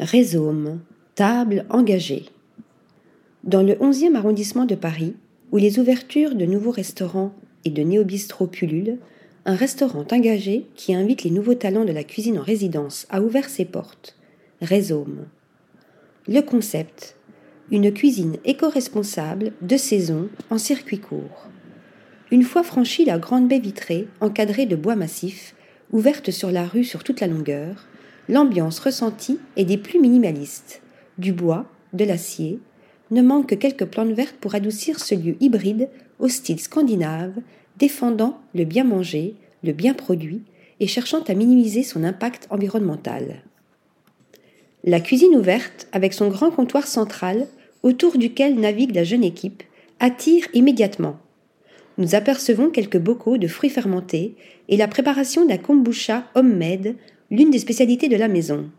Rhizome, table engagée. Dans le 11e arrondissement de Paris, où les ouvertures de nouveaux restaurants et de néo-bistrots pullulent, un restaurant engagé qui invite les nouveaux talents de la cuisine en résidence a ouvert ses portes. Rhizome. Le concept une cuisine éco-responsable de saison en circuit court. Une fois franchie la grande baie vitrée, encadrée de bois massif, ouverte sur la rue sur toute la longueur, l'ambiance ressentie est des plus minimalistes. Du bois, de l'acier, ne manque que quelques plantes vertes pour adoucir ce lieu hybride au style scandinave, défendant le bien manger, le bien produit et cherchant à minimiser son impact environnemental. La cuisine ouverte, avec son grand comptoir central, autour duquel navigue la jeune équipe, attire immédiatement. Nous apercevons quelques bocaux de fruits fermentés et la préparation d'un kombucha homemade, l'une des spécialités de la maison.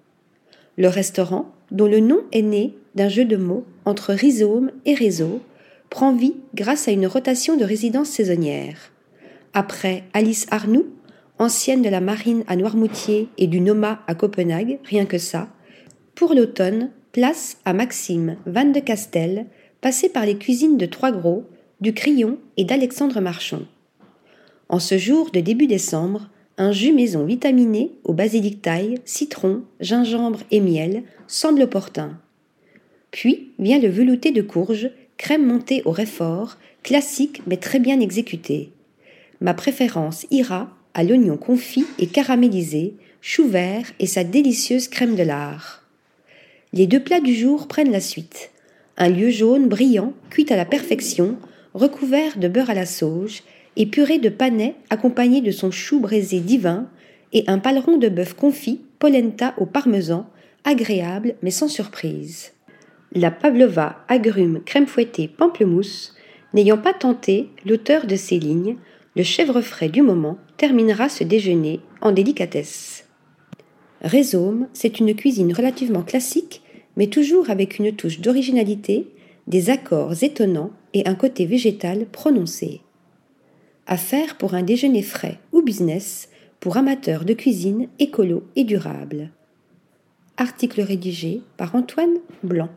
Le restaurant, dont le nom est né d'un jeu de mots entre rhizome et réseau, prend vie grâce à une rotation de résidences saisonnières. Après Alice Arnoux, ancienne de la marine à Noirmoutier et du Noma à Copenhague, rien que ça, pour l'automne, place à Maxime Van de Castel, passé par les cuisines de Trois Gros, du Crillon et d'Alexandre Marchand. En ce jour de début décembre, un jus maison vitaminé au basilic taille, citron, gingembre et miel semble opportun. Puis vient le velouté de courge, crème montée au réfort, classique mais très bien exécuté. Ma préférence ira à l'oignon confit et caramélisé, chou vert et sa délicieuse crème de lard. Les deux plats du jour prennent la suite. Un lieu jaune brillant, cuit à la perfection, recouvert de beurre à la sauge, et purée de panais accompagné de son chou braisé divin, et un paleron de bœuf confit, polenta au parmesan, agréable mais sans surprise. La pavlova, agrumes, crème fouettée, pamplemousse, n'ayant pas tenté l'auteur de ces lignes, le chèvre frais du moment terminera ce déjeuner en délicatesse. Rhizome, c'est une cuisine relativement classique, mais toujours avec une touche d'originalité, des accords étonnants et un côté végétal prononcé. À faire pour un déjeuner frais ou business pour amateurs de cuisine écolo et durable. Article rédigé par Antoine Blanc.